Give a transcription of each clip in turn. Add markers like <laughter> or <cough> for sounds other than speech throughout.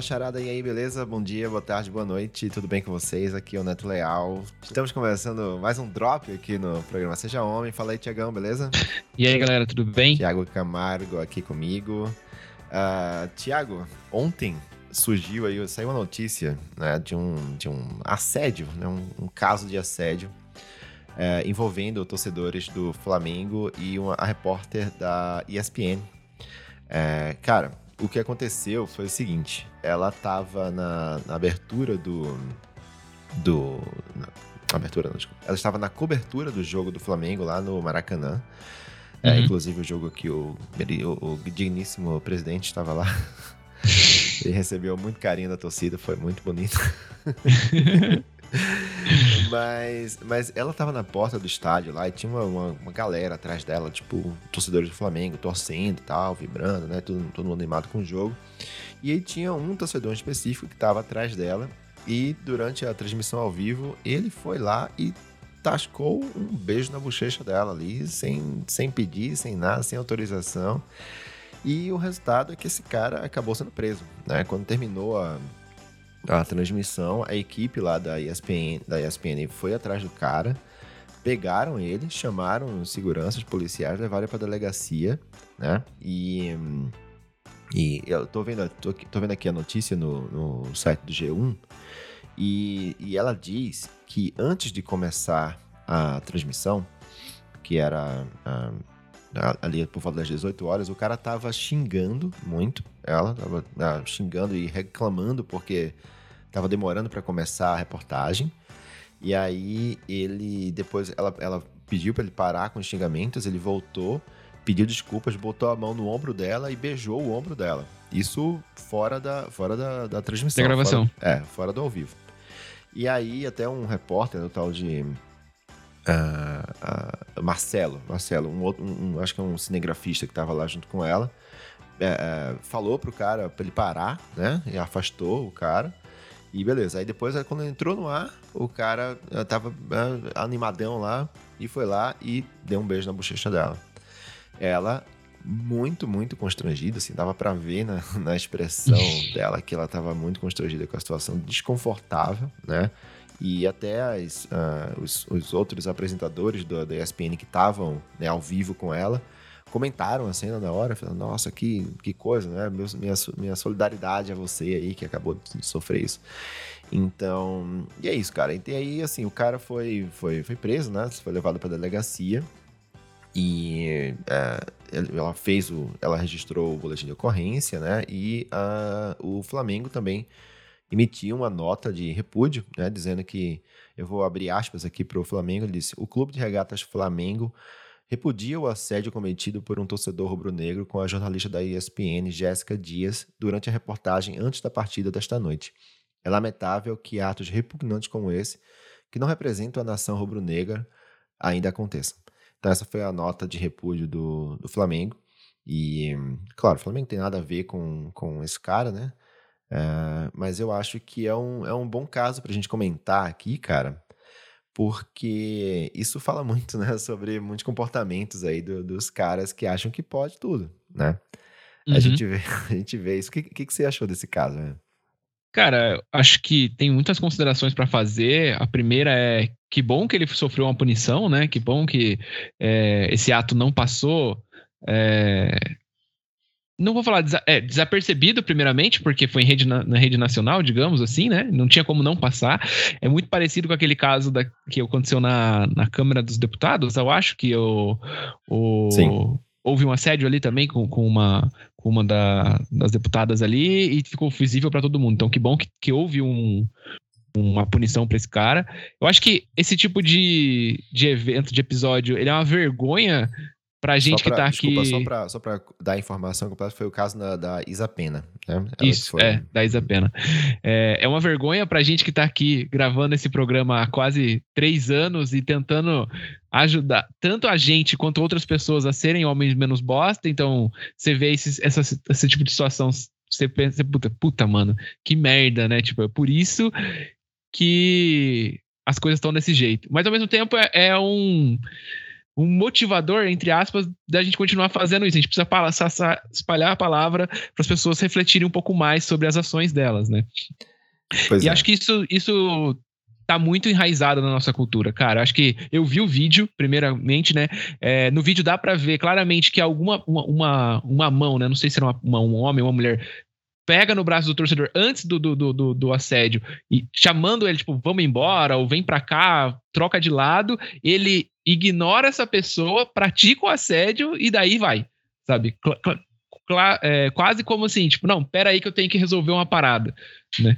Fala charada, e aí, beleza? Bom dia, boa tarde, boa noite, tudo bem com vocês? Aqui é o Neto Leal. Estamos começando mais um drop aqui no programa Seja Homem. Fala aí, Tiagão, beleza? <laughs> E aí, galera, tudo bem? Tiago Camargo aqui comigo. Uh, Tiago, ontem surgiu aí, saiu uma notícia né, de, um, de um assédio, né, um, um caso de assédio é, envolvendo torcedores do Flamengo e uma, a repórter da ESPN. É, cara, o que aconteceu foi o seguinte: ela estava na, na, abertura do. do na, abertura, não, desculpa. Ela estava na cobertura do jogo do Flamengo lá no Maracanã. É, uhum. Inclusive o jogo que o, o, o digníssimo presidente estava lá. Ele <laughs> recebeu muito carinho da torcida, foi muito bonito. <laughs> mas, mas ela tava na porta do estádio lá e tinha uma, uma, uma, galera atrás dela, tipo, torcedores do Flamengo, torcendo e tal, vibrando, né? Todo, todo mundo animado com o jogo. E aí tinha um torcedor específico que tava atrás dela. E durante a transmissão ao vivo, ele foi lá e tascou um beijo na bochecha dela ali, sem, sem pedir, sem nada, sem autorização. E o resultado é que esse cara acabou sendo preso, né? Quando terminou a, a transmissão, a equipe lá da ESPN, da ESPN foi atrás do cara, pegaram ele, chamaram seguranças policiais, levaram para a delegacia, né? E, e eu tô vendo, tô, tô vendo aqui a notícia no, no site do G1 e, e ela diz que antes de começar a transmissão, que era ali por volta das 18 horas, o cara tava xingando muito ela, tava ah, xingando e reclamando porque tava demorando para começar a reportagem. E aí ele depois ela, ela pediu para ele parar com os xingamentos, ele voltou, pediu desculpas, botou a mão no ombro dela e beijou o ombro dela. Isso fora da fora da, da transmissão, da gravação. Fora, é, fora do ao vivo. E aí até um repórter, o tal de uh, uh, Marcelo, Marcelo, um outro, um, um, acho que é um cinegrafista que estava lá junto com ela, uh, falou pro cara para ele parar, né? E afastou o cara. E beleza. Aí depois, quando entrou no ar, o cara eh, tava animadão lá e foi lá e deu um beijo na bochecha dela. Ela muito, muito constrangida, assim, dava para ver na, na expressão dela que ela tava muito constrangida com a situação, desconfortável, né? E até as, uh, os, os, outros apresentadores do, da ESPN que estavam né, ao vivo com ela comentaram a cena na hora, falando, nossa, que, que coisa, né? Meu, minha, minha solidariedade a você aí que acabou de sofrer isso. Então, e é isso, cara. E aí, assim, o cara foi, foi, foi preso, né? Foi levado pra delegacia. E é, ela fez o. Ela registrou o boletim de ocorrência, né? E uh, o Flamengo também emitiu uma nota de repúdio, né, dizendo que, eu vou abrir aspas aqui para o Flamengo, ele disse, o Clube de Regatas Flamengo repudia o assédio cometido por um torcedor rubro-negro com a jornalista da ESPN, Jéssica Dias, durante a reportagem antes da partida desta noite. É lamentável que atos repugnantes como esse, que não representam a nação rubro-negra, ainda aconteçam. Então essa foi a nota de repúdio do, do Flamengo. E, claro, o Flamengo tem nada a ver com, com esse cara, né? Uh, mas eu acho que é um, é um bom caso para a gente comentar aqui, cara, porque isso fala <laughs> muito, né, sobre muitos comportamentos aí do, dos caras que acham que pode tudo, né? Uhum. A, gente vê, <laughs> a gente vê isso. O que, que, que você achou desse caso, né? Cara, acho que tem muitas considerações para fazer. A primeira é que bom que ele sofreu uma punição, né? Que bom que é, esse ato não passou é, não vou falar é, desapercebido, primeiramente, porque foi em rede na, na, rede nacional, digamos assim, né? Não tinha como não passar. É muito parecido com aquele caso da, que aconteceu na, na Câmara dos Deputados, eu acho que o, o Sim. houve um assédio ali também com, com uma, com uma da, das deputadas ali e ficou visível para todo mundo. Então, que bom que, que houve um, uma punição para esse cara. Eu acho que esse tipo de, de evento, de episódio, ele é uma vergonha Pra gente pra, que tá desculpa, aqui. Só pra, só pra dar informação completa, foi o caso na, da Isapena, né? Isso, foi... é, da Isapena. É, é uma vergonha pra gente que tá aqui gravando esse programa há quase três anos e tentando ajudar tanto a gente quanto outras pessoas a serem homens menos bosta. Então, você vê esse, essa, esse tipo de situação, você pensa, puta, puta, mano, que merda, né? Tipo, é por isso que as coisas estão desse jeito. Mas ao mesmo tempo é, é um um motivador, entre aspas, da gente continuar fazendo isso. A gente precisa espalhar a palavra para as pessoas refletirem um pouco mais sobre as ações delas, né? Pois e é. acho que isso, isso tá muito enraizado na nossa cultura, cara. Acho que eu vi o vídeo, primeiramente, né? É, no vídeo dá para ver claramente que alguma uma, uma, uma, mão, né? Não sei se era uma, uma, um homem ou uma mulher, pega no braço do torcedor antes do, do, do, do, assédio e chamando ele, tipo, vamos embora, ou vem pra cá, troca de lado, ele ignora essa pessoa, pratica o assédio e daí vai, sabe? É, quase como assim, tipo, não, pera aí que eu tenho que resolver uma parada, né?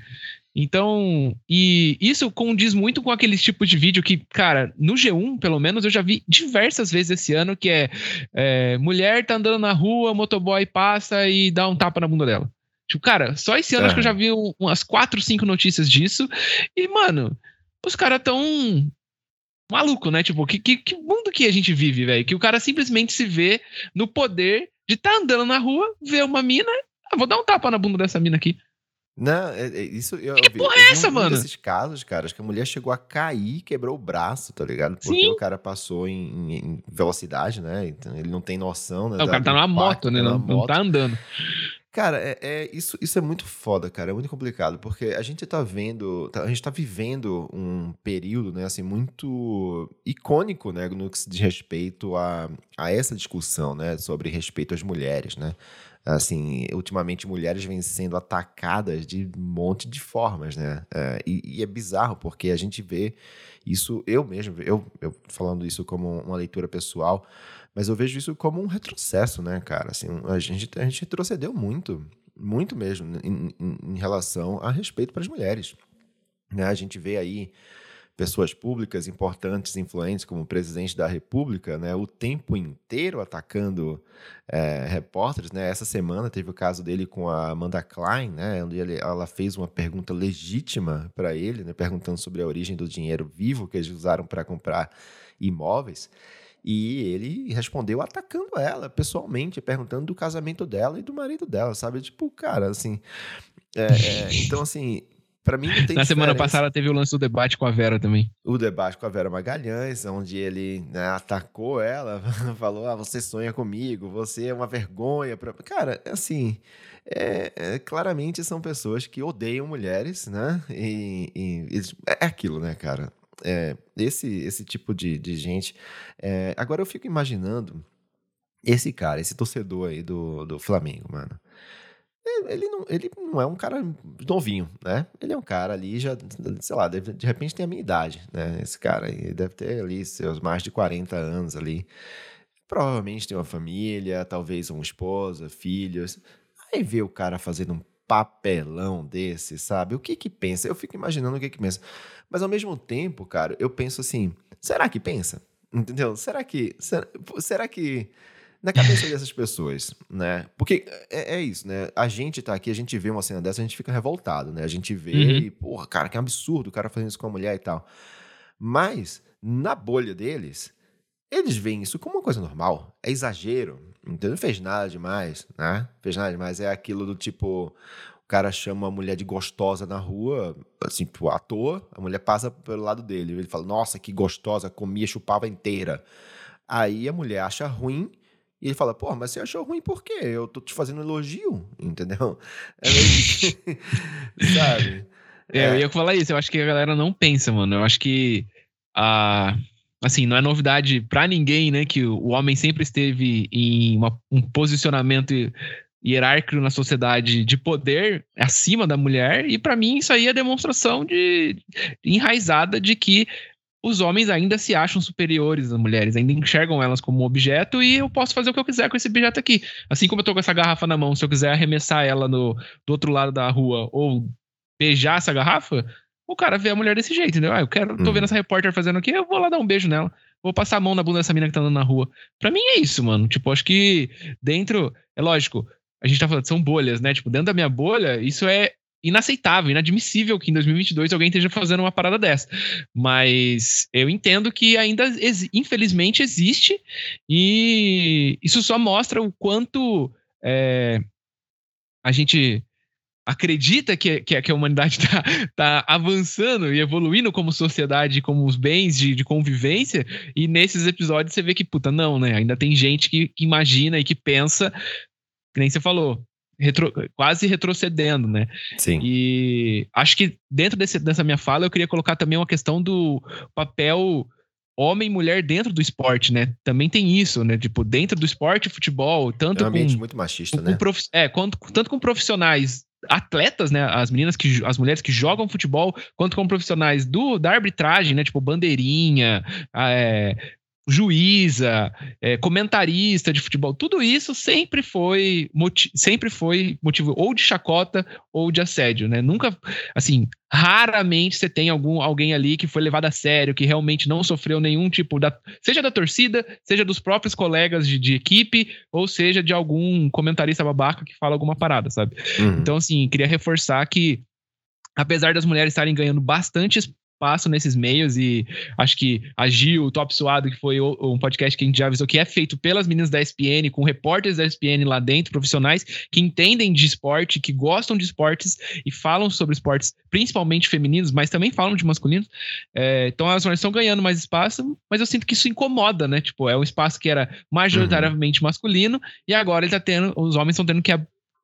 Então, e isso condiz muito com aqueles tipos de vídeo que, cara, no G1, pelo menos, eu já vi diversas vezes esse ano, que é, é mulher tá andando na rua, motoboy passa e dá um tapa na bunda dela. Tipo, cara, só esse ano é. acho que eu já vi umas quatro, cinco notícias disso. E, mano, os caras tão maluco, né? Tipo, que, que, que mundo que a gente vive, velho? Que o cara simplesmente se vê no poder de estar tá andando na rua, ver uma mina, ah, vou dar um tapa na bunda dessa mina aqui. Não, é, é, isso eu. Que porra é essa, um, mano? Nesses casos, cara, acho que a mulher chegou a cair, quebrou o braço, tá ligado? Porque Sim. o cara passou em, em, velocidade, né? Então ele não tem noção, né? Não, o cara tá numa moto, né? Não, não tá andando. Cara, é, é, isso, isso é muito foda, cara. É muito complicado, porque a gente tá vendo, tá, a gente tá vivendo um período, né, assim, muito icônico, né, no que se diz respeito a, a essa discussão, né, sobre respeito às mulheres, né. Assim, ultimamente mulheres vêm sendo atacadas de um monte de formas, né? É, e, e, é bizarro, porque a gente vê isso, eu mesmo, eu, eu falando isso como uma leitura pessoal, mas eu vejo isso como um retrocesso, né, cara? Assim, a gente, a gente retrocedeu muito, muito mesmo, em, em, relação a respeito para as mulheres. Né? A gente vê aí pessoas públicas importantes, influentes, como o presidente da República, né, o tempo inteiro atacando é, repórteres. Né? Essa semana teve o caso dele com a Amanda Klein, né, onde ele, ela fez uma pergunta legítima para ele, né, perguntando sobre a origem do dinheiro vivo que eles usaram para comprar imóveis. E ele respondeu atacando ela pessoalmente, perguntando do casamento dela e do marido dela, sabe? Tipo, cara, assim. É, é, então, assim, para mim não tem Na semana passada teve o lance do debate com a Vera também. O debate com a Vera Magalhães, onde ele né, atacou ela, <laughs> falou: ah, você sonha comigo, você é uma vergonha. Pra... Cara, assim, é, é, claramente são pessoas que odeiam mulheres, né? E, e, é aquilo, né, cara? É, esse, esse tipo de, de gente. É, agora eu fico imaginando esse cara, esse torcedor aí do, do Flamengo, mano. Ele não, ele não é um cara novinho, né? Ele é um cara ali, já, sei lá, deve, de repente tem a minha idade, né? Esse cara aí deve ter ali seus mais de 40 anos ali. Provavelmente tem uma família, talvez uma esposa, filhos. Aí vê o cara fazendo um papelão desse, sabe? O que que pensa? Eu fico imaginando o que que pensa. Mas ao mesmo tempo, cara, eu penso assim: será que pensa? Entendeu? Será que. Será, será que. Na cabeça dessas pessoas, né? Porque é, é, isso, né? A gente tá aqui, a gente vê uma cena dessa, a gente fica revoltado, né? A gente vê uhum. e, porra, cara, que absurdo o cara fazendo isso com a mulher e tal. Mas, na bolha deles, eles veem isso como uma coisa normal. É exagero. Entendeu? Não fez nada demais, né? Fez nada demais. É aquilo do tipo: cara chama a mulher de gostosa na rua, assim, tipo, à toa, a mulher passa pelo lado dele. Ele fala, nossa, que gostosa, comia, chupava inteira. Aí a mulher acha ruim e ele fala, pô, mas você achou ruim por quê? Eu tô te fazendo elogio, <laughs> entendeu? É meio que... <laughs> Sabe? É, é, eu ia falar isso, eu acho que a galera não pensa, mano. Eu acho que a. Assim, não é novidade para ninguém, né, que o homem sempre esteve em uma, um posicionamento hierárquico na sociedade de poder acima da mulher, e para mim isso aí é demonstração de enraizada de que os homens ainda se acham superiores às mulheres, ainda enxergam elas como objeto e eu posso fazer o que eu quiser com esse objeto aqui. Assim como eu tô com essa garrafa na mão, se eu quiser arremessar ela no, do outro lado da rua ou beijar essa garrafa, o cara vê a mulher desse jeito, entendeu? Ah, eu quero, tô vendo essa repórter fazendo aqui, eu vou lá dar um beijo nela. Vou passar a mão na bunda dessa mina que tá andando na rua. Pra mim é isso, mano. Tipo, acho que dentro. É lógico, a gente tá falando, são bolhas, né? Tipo, dentro da minha bolha, isso é inaceitável, inadmissível que em 2022 alguém esteja fazendo uma parada dessa. Mas eu entendo que ainda, infelizmente, existe e isso só mostra o quanto é, a gente acredita que, que, que a humanidade está <laughs> tá avançando e evoluindo como sociedade, como os bens de, de, convivência, e nesses episódios você vê que, puta, não, né? Ainda tem gente que, que imagina e que pensa, que nem você falou, retro, quase retrocedendo, né? Sim. E acho que dentro desse, dessa minha fala eu queria colocar também uma questão do papel homem e mulher dentro do esporte, né? Também tem isso, né? Tipo, dentro do esporte futebol, tanto é um ambiente com, muito machista, com né? Prof, é, quanto, tanto com profissionais atletas, né, as meninas que as mulheres que jogam futebol, quanto com profissionais do da arbitragem, né, tipo bandeirinha, é, juíza, é, comentarista de futebol, tudo isso sempre foi sempre foi motivo ou de chacota ou de assédio, né? Nunca, assim, raramente você tem algum alguém ali que foi levado a sério, que realmente não sofreu nenhum tipo da, seja da torcida, seja dos próprios colegas de, de equipe, ou seja de algum comentarista babaca que fala alguma parada, sabe? Uhum. Então, assim, queria reforçar que apesar das mulheres estarem ganhando bastante espaço nesses meios e acho que a Gil, o Top Suado, que foi um podcast que a gente já avisou que é feito pelas meninas da ESPN, com repórteres da ESPN lá dentro, profissionais que entendem de esporte, que gostam de esportes e falam sobre esportes, principalmente femininos, mas também falam de masculinos. É, então as mulheres estão ganhando mais espaço, mas eu sinto que isso incomoda, né? Tipo, é um espaço que era majoritariamente uhum. masculino e agora ele tá tendo, os homens estão tendo que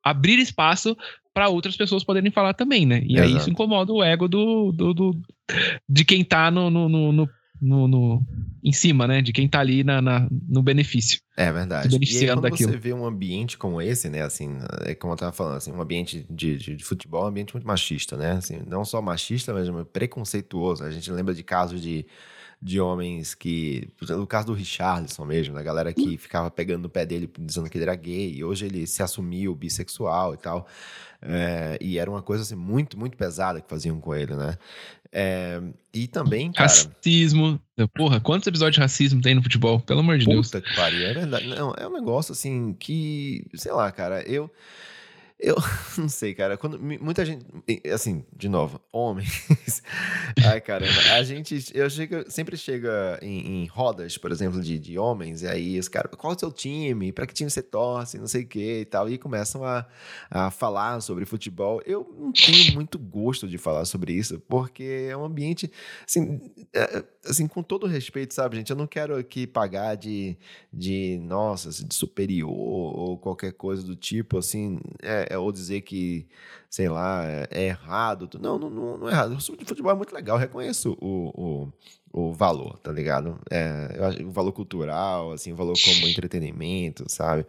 abrir espaço para outras pessoas poderem falar também, né? E Exato. aí isso incomoda o ego do, do, do de quem tá no, no, no, no, no, em cima, né? De quem tá ali na, na no benefício. É verdade. Se beneficiando e aí, quando daquilo. você vê um ambiente como esse, né? Assim, é como eu tava falando, assim, um ambiente de, de, de futebol, um ambiente muito machista, né? Assim, não só machista, mas preconceituoso. A gente lembra de casos de de homens que. No caso do Richardson mesmo, da galera que ficava pegando no pé dele dizendo que ele era gay, e hoje ele se assumiu bissexual e tal. É, e era uma coisa assim, muito, muito pesada que faziam com ele, né? É, e também, cara... Racismo. Porra, quantos episódios de racismo tem no futebol? Pelo amor de Deus. Puta que pariu, é verdade. Não, é um negócio assim que, sei lá, cara, eu... Eu <laughs> não sei, cara. Quando muita gente, assim, de novo, homens. <laughs> Ai, caramba. A gente, eu chego, sempre chega em, em, rodas, por exemplo, de, de homens, e aí os caras, qual é o seu time? Para que time você torce? Não sei o que e tal. E começam a, a falar sobre futebol. Eu não tenho muito gosto de falar sobre isso, porque é um ambiente, assim, é, assim com todo respeito, sabe, gente? Eu não quero aqui pagar de, de nossa, de superior ou qualquer coisa do tipo, assim. É, é, ou dizer que, sei lá, é, é errado. Não, não, não, é errado. O futebol é muito legal, eu reconheço o, o, o valor, tá ligado? É, o valor cultural, assim, o valor como entretenimento, sabe?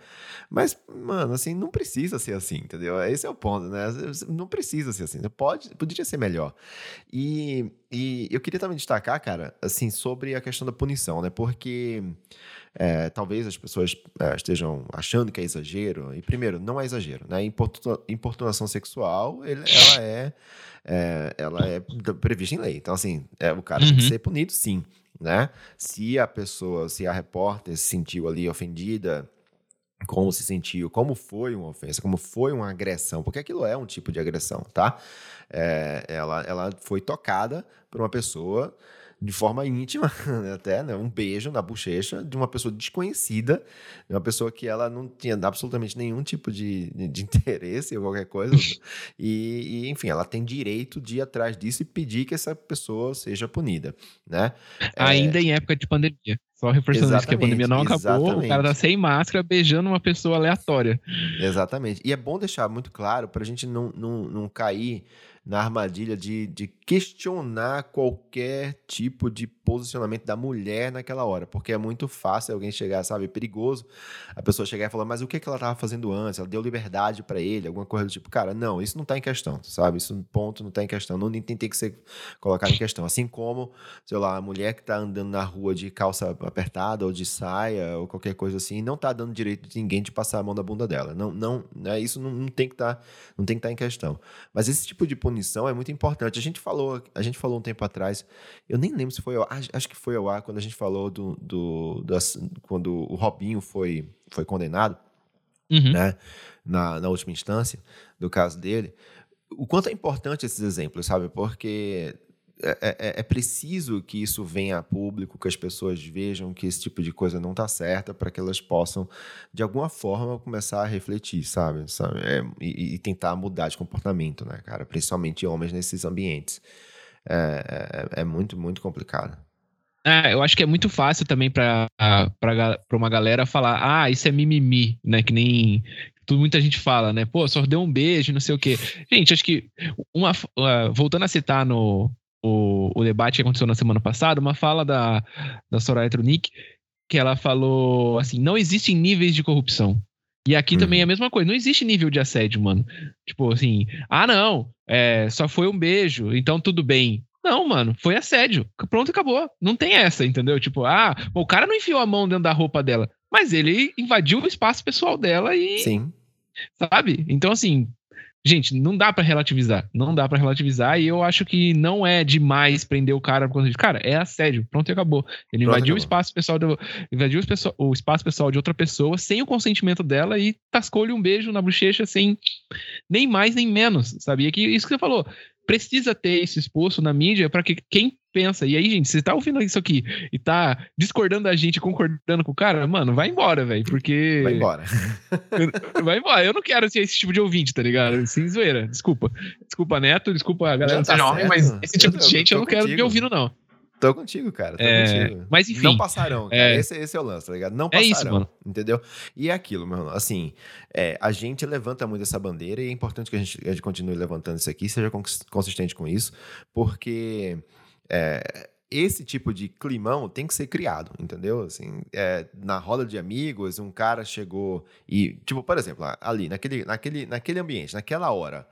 Mas, mano, assim, não precisa ser assim, entendeu? Esse é o ponto, né? Não precisa ser assim. Pode, poderia ser melhor. E, e eu queria também destacar, cara, assim, sobre a questão da punição, né? Porque é, talvez as pessoas é, estejam achando que é exagero. E, primeiro, não é exagero. Né? Importunação sexual, ele, ela, é, é, ela é prevista em lei. Então, assim, é, o cara uhum. tem que uhum. ser punido, sim. Né? Se a pessoa, se a repórter se sentiu ali ofendida, como se sentiu, como foi uma ofensa, como foi uma agressão, porque aquilo é um tipo de agressão, tá? É, ela, ela foi tocada por uma pessoa de forma íntima, <laughs> até, né? Um beijo na bochecha de uma pessoa desconhecida, de uma pessoa que ela não tinha absolutamente nenhum tipo de, de <laughs> interesse ou qualquer coisa. e, e, enfim, ela tem direito de ir atrás disso e pedir que essa pessoa seja punida, né? Ainda é... em época de pandemia. Só reforçando isso, que a pandemia não acabou, exatamente. o cara tá sem máscara beijando uma pessoa aleatória. Exatamente. E é bom deixar muito claro para a gente não, não, não cair na armadilha de, de questionar qualquer tipo de posicionamento da mulher naquela hora, porque é muito fácil alguém chegar, sabe, é perigoso a pessoa chegar e falar, mas o que, que ela estava fazendo antes? Ela deu liberdade para ele, alguma coisa do tipo, cara, não, isso não está em questão, sabe? Isso ponto não está em questão, não tem, tem que ser colocado em questão. Assim como, sei lá, a mulher que está andando na rua de calça apertada ou de saia ou qualquer coisa assim, não está dando direito de ninguém de passar a mão na bunda dela. Não, não, né? Isso não, não tem que estar, tá, não tem que estar tá em questão. Mas esse tipo de punição é muito importante. A gente falou, a gente falou um tempo atrás, eu nem lembro se foi ao ar, acho que foi ao ar quando a gente falou do, do, do quando o Robinho foi, foi condenado, uhum. né, na, na última instância do caso dele. O quanto é importante esses exemplos, sabe? Porque é, é, é, preciso que isso venha a público, que as pessoas vejam que esse tipo de coisa não está certa, para que elas possam, de alguma forma, começar a refletir, sabe? sabe? É, e, e, tentar mudar de comportamento, né, cara? Principalmente homens nesses ambientes. É, é, é muito, muito complicado. É, eu acho que é muito fácil também para uma galera falar, ah, isso é mimimi, né? Que nem muita gente fala, né? Pô, só deu um beijo, não sei o quê. Gente, acho que uma, uh, voltando a citar no o, o debate que aconteceu na semana passada, uma fala da, da Soraya Tronic, que ela falou assim: não existem níveis de corrupção. E aqui uhum. também é a mesma coisa, não existe nível de assédio, mano. Tipo assim, ah, não, é, só foi um beijo, então tudo bem. Não, mano, foi assédio. Pronto, acabou. Não tem essa, entendeu? Tipo, ah, o cara não enfiou a mão dentro da roupa dela, mas ele invadiu o espaço pessoal dela e. Sim. Sabe? Então, assim, gente, não dá para relativizar. Não dá para relativizar. E eu acho que não é demais prender o cara por conta de. Cara, é assédio. Pronto e acabou. Ele Pronto, invadiu acabou. o espaço pessoal do, invadiu o, o espaço pessoal de outra pessoa sem o consentimento dela e tascou-lhe um beijo na bochecha sem nem mais nem menos. Sabia que isso que você falou precisa ter isso exposto na mídia para que quem pensa. E aí, gente, você tá ouvindo isso aqui e tá discordando da gente, concordando com o cara, mano, vai embora, velho, porque. Vai embora. <laughs> vai embora. Eu não quero ser esse tipo de ouvinte, tá ligado? Sem zoeira. Desculpa. Desculpa, Neto, desculpa a galera tá jovem, mas esse tipo de gente eu, eu não quero me ouvindo, não. Tô contigo, cara. Tô é, contigo. Mas enfim. Não passarão. É, esse, esse, é o lance, tá ligado? Não passarão. É isso, mano. Entendeu? E é aquilo, meu irmão. Assim, é, a gente levanta muito essa bandeira e é importante que a gente, a gente continue levantando isso aqui, seja consistente com isso, porque é, esse tipo de climão tem que ser criado, entendeu? Assim, é, na roda de amigos, um cara chegou e, tipo, por exemplo, ali, naquele, naquele, naquele ambiente, naquela hora,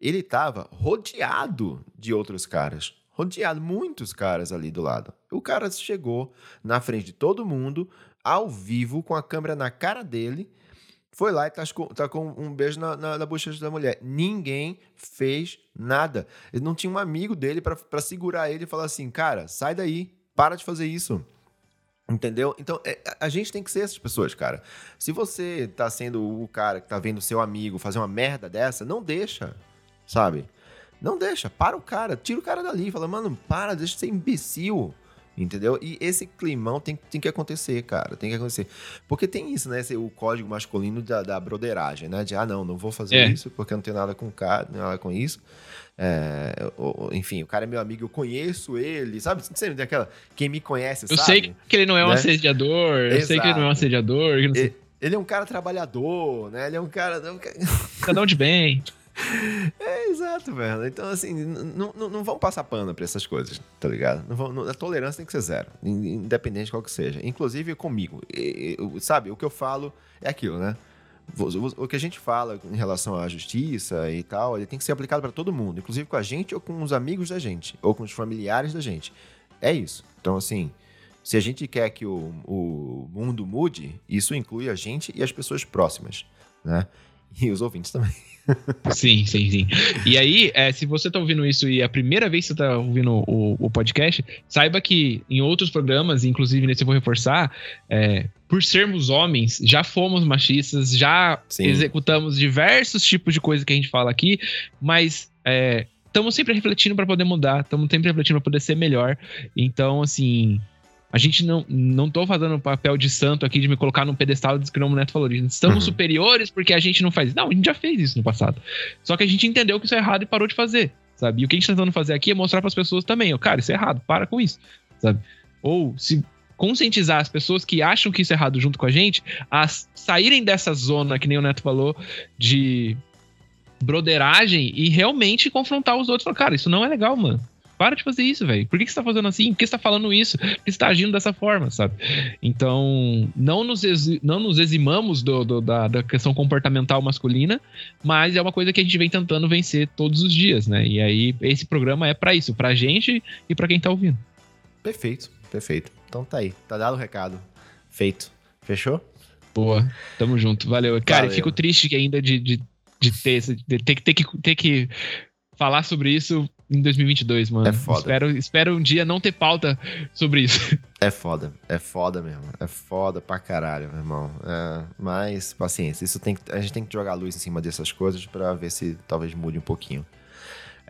ele tava rodeado de outros caras rodeado, muitos caras ali do lado. O cara chegou na frente de todo mundo, ao vivo, com a câmera na cara dele, foi lá e com, tá com um beijo na, na, na bochecha da mulher. Ninguém fez nada. Ele não tinha um amigo dele para segurar ele e falar assim: cara, sai daí, para de fazer isso. Entendeu? Então, é, a gente tem que ser essas pessoas, cara. Se você tá sendo o cara que tá vendo seu amigo fazer uma merda dessa, não deixa, sabe? Não deixa, para o cara, tira o cara dali, fala, mano, para, deixa de ser imbecil. Entendeu? E esse climão tem, tem que acontecer, cara. Tem que acontecer. Porque tem isso, né? Esse, o código masculino da, da broderagem, né? De, ah, não, não vou fazer é. isso porque eu não tenho nada com cara, nada com isso. É, ou, enfim, o cara é meu amigo, eu conheço ele, sabe? Sempre tem aquela. Quem me conhece, eu sabe? Eu sei que ele não é um né? assediador, eu sei que ele não é um assediador. Ele, ele, é um cara trabalhador, né? Ele é um cara. Cidadão de bem. <laughs> <laughs> É, exato, velho. Então, assim, não, vão passar pano pra essas coisas, tá ligado? Não vão, a tolerância tem que ser zero, independente de qual que seja. Inclusive comigo. E, sabe, o que eu falo é aquilo, né? O, o que a gente fala em relação à justiça e tal, ele tem que ser aplicado para todo mundo, inclusive com a gente ou com os amigos da gente, ou com os familiares da gente. É isso. Então, assim, se a gente quer que o, o mundo mude, isso inclui a gente e as pessoas próximas, né? <laughs> E os ouvintes também. Sim, sim, sim. E aí, é, se você tá ouvindo isso e é a primeira vez que você tá ouvindo o, o podcast, saiba que em outros programas, inclusive nesse eu vou reforçar, é, por sermos homens, já fomos machistas, já sim. executamos diversos tipos de coisa que a gente fala aqui, mas estamos é, sempre refletindo para poder mudar, estamos sempre refletindo para poder ser melhor. Então, assim, a gente não, não tô fazendo o papel de santo aqui de me colocar num pedestal de que o Neto falou. Estamos uhum. superiores porque a gente não faz. Não, a gente já fez isso no passado. Só que a gente entendeu que isso é errado e parou de fazer, sabe? E o que a gente tá tentando fazer aqui é mostrar para as pessoas também, ó, cara, isso é errado, para com isso, sabe? Ou se conscientizar as pessoas que acham que isso é errado junto com a gente a saírem dessa zona, que nem o Neto falou, de broderagem e realmente confrontar os outros. Falar, cara, isso não é legal, mano. Para de fazer isso, velho. Por que, que você tá fazendo assim? Por que você tá falando isso? Por que você tá agindo dessa forma, sabe? Então, não nos, não nos eximamos do, do, da, da questão comportamental masculina, mas é uma coisa que a gente vem tentando vencer todos os dias, né? E aí, esse programa é para isso, pra gente e para quem tá ouvindo. Perfeito, perfeito. Então tá aí, tá dado o recado. Feito. Fechou? Boa, tamo junto. Valeu. Cara, Valeu. fico triste ainda de, de, de ter, de ter, ter, que, ter que falar sobre isso em 2022, mano. É foda. Espero, espero um dia não ter pauta sobre isso. É foda, é foda mesmo. É foda pra caralho, meu irmão. É, mas, paciência, isso tem, a gente tem que jogar luz em cima dessas coisas para ver se talvez mude um pouquinho.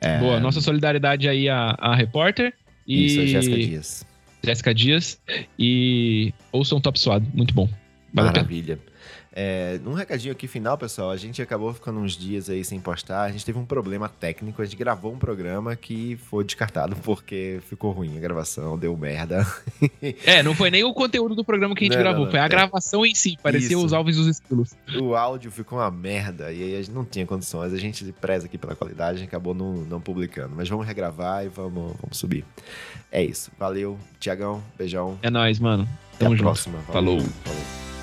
É... Boa, nossa solidariedade aí à, à repórter. E... Isso, a Jéssica Dias. Jéssica Dias. E ouçam Top Suado, muito bom. Vale Maravilha. É, um recadinho aqui final, pessoal. A gente acabou ficando uns dias aí sem postar. A gente teve um problema técnico. A gente gravou um programa que foi descartado porque ficou ruim a gravação, deu merda. <laughs> é, não foi nem o conteúdo do programa que a gente não, gravou, não, foi a é. gravação em si. Parecia Isso. os alvos dos estilos. O áudio ficou uma merda e aí a gente não tinha condições. A gente preza aqui pela qualidade, a gente acabou não, não publicando. Mas vamos regravar e vamos, vamos subir. É isso. Valeu, Tiagão. Beijão. É nóis, mano. Tamo Até junto. Próxima. Falou. Falou.